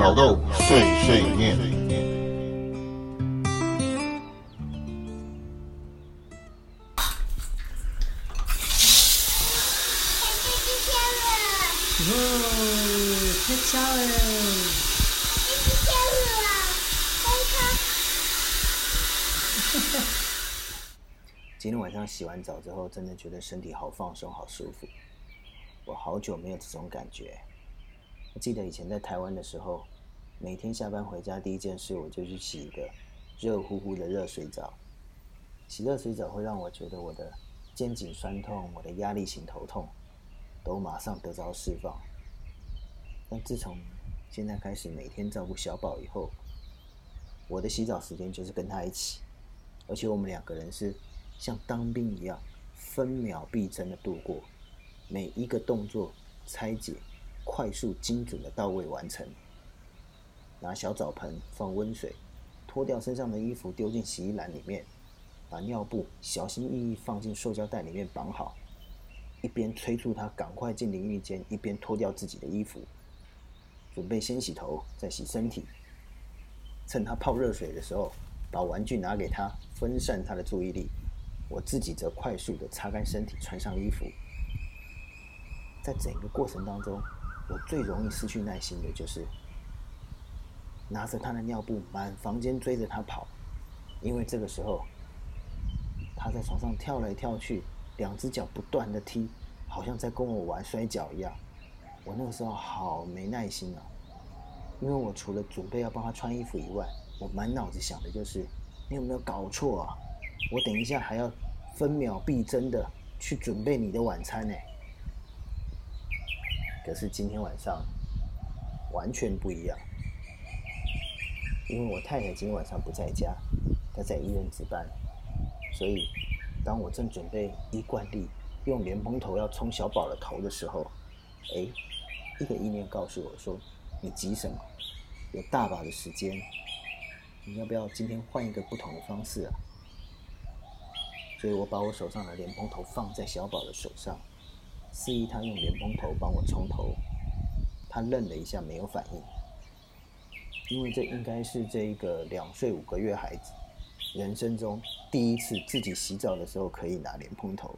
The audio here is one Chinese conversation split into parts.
老豆碎碎念。哦，太巧了！今天晚上洗完澡之后，真的觉得身体好放松、好舒服。我好久没有这种感觉。我记得以前在台湾的时候，每天下班回家第一件事，我就去洗一个热乎乎的热水澡。洗热水澡会让我觉得我的肩颈酸痛、我的压力型头痛都马上得着释放。但自从现在开始每天照顾小宝以后，我的洗澡时间就是跟他一起，而且我们两个人是。像当兵一样，分秒必争的度过，每一个动作拆解，快速精准的到位完成。拿小澡盆放温水，脱掉身上的衣服丢进洗衣篮里面，把尿布小心翼翼放进塑胶袋里面绑好，一边催促他赶快进淋浴间，一边脱掉自己的衣服，准备先洗头再洗身体。趁他泡热水的时候，把玩具拿给他，分散他的注意力。我自己则快速的擦干身体，穿上衣服。在整个过程当中，我最容易失去耐心的就是拿着他的尿布满房间追着他跑，因为这个时候他在床上跳来跳去，两只脚不断的踢，好像在跟我玩摔跤一样。我那个时候好没耐心啊，因为我除了准备要帮他穿衣服以外，我满脑子想的就是你有没有搞错啊？我等一下还要分秒必争的去准备你的晚餐呢。可是今天晚上完全不一样，因为我太太今天晚上不在家，她在医院值班，所以当我正准备一惯例用莲蓬头要冲小宝的头的时候，哎，一个意念告诉我说：“你急什么？有大把的时间，你要不要今天换一个不同的方式啊？”所以我把我手上的莲蓬头放在小宝的手上，示意他用莲蓬头帮我冲头。他愣了一下，没有反应，因为这应该是这一个两岁五个月孩子人生中第一次自己洗澡的时候可以拿莲蓬头。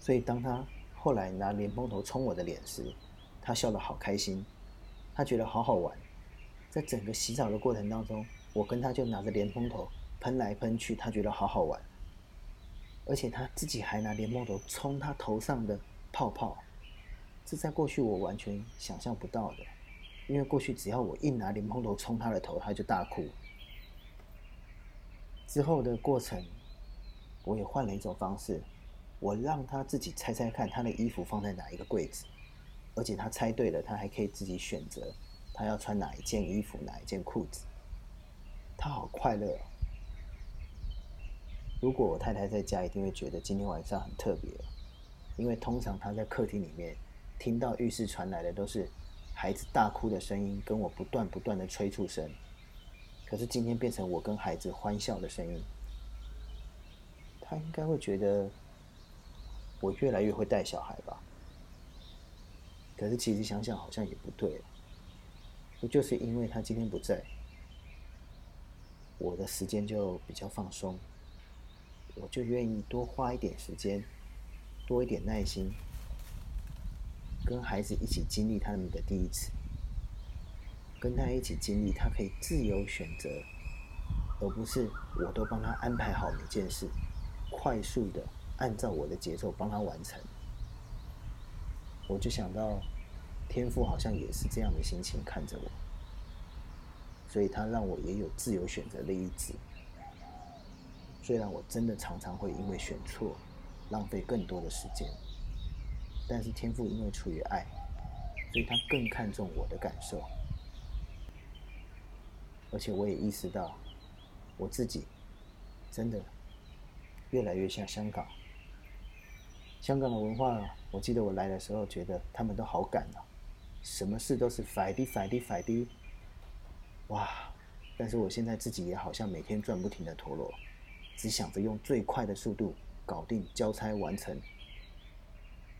所以当他后来拿莲蓬头冲我的脸时，他笑得好开心，他觉得好好玩。在整个洗澡的过程当中，我跟他就拿着莲蓬头。喷来喷去，他觉得好好玩，而且他自己还拿莲蓬头冲他头上的泡泡，这在过去我完全想象不到的，因为过去只要我一拿莲蓬头冲他的头，他就大哭。之后的过程，我也换了一种方式，我让他自己猜猜看他的衣服放在哪一个柜子，而且他猜对了，他还可以自己选择他要穿哪一件衣服、哪一件裤子，他好快乐。如果我太太在家，一定会觉得今天晚上很特别，因为通常她在客厅里面听到浴室传来的都是孩子大哭的声音，跟我不断不断的催促声。可是今天变成我跟孩子欢笑的声音，他应该会觉得我越来越会带小孩吧？可是其实想想好像也不对，不就是因为他今天不在，我的时间就比较放松。我就愿意多花一点时间，多一点耐心，跟孩子一起经历他们的第一次，跟他一起经历他可以自由选择，而不是我都帮他安排好每件事，快速的按照我的节奏帮他完成。我就想到，天父好像也是这样的心情看着我，所以他让我也有自由选择的意志。虽然我真的常常会因为选错，浪费更多的时间，但是天赋因为出于爱，所以他更看重我的感受，而且我也意识到，我自己真的越来越像香港。香港的文化，我记得我来的时候觉得他们都好赶啊，什么事都是快滴快滴快滴，哇！但是我现在自己也好像每天转不停的陀螺。只想着用最快的速度搞定交差完成，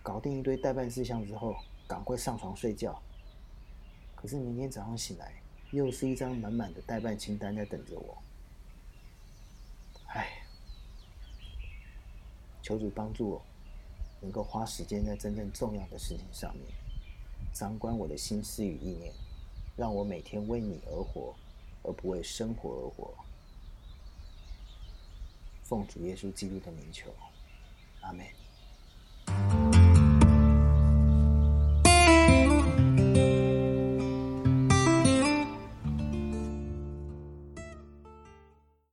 搞定一堆代办事项之后，赶快上床睡觉，可是明天早上醒来，又是一张满满的代办清单在等着我。唉，求主帮助我，能够花时间在真正重要的事情上面，掌管我的心思与意念，让我每天为你而活，而不为生活而活。奉主耶稣基督的名求，阿门。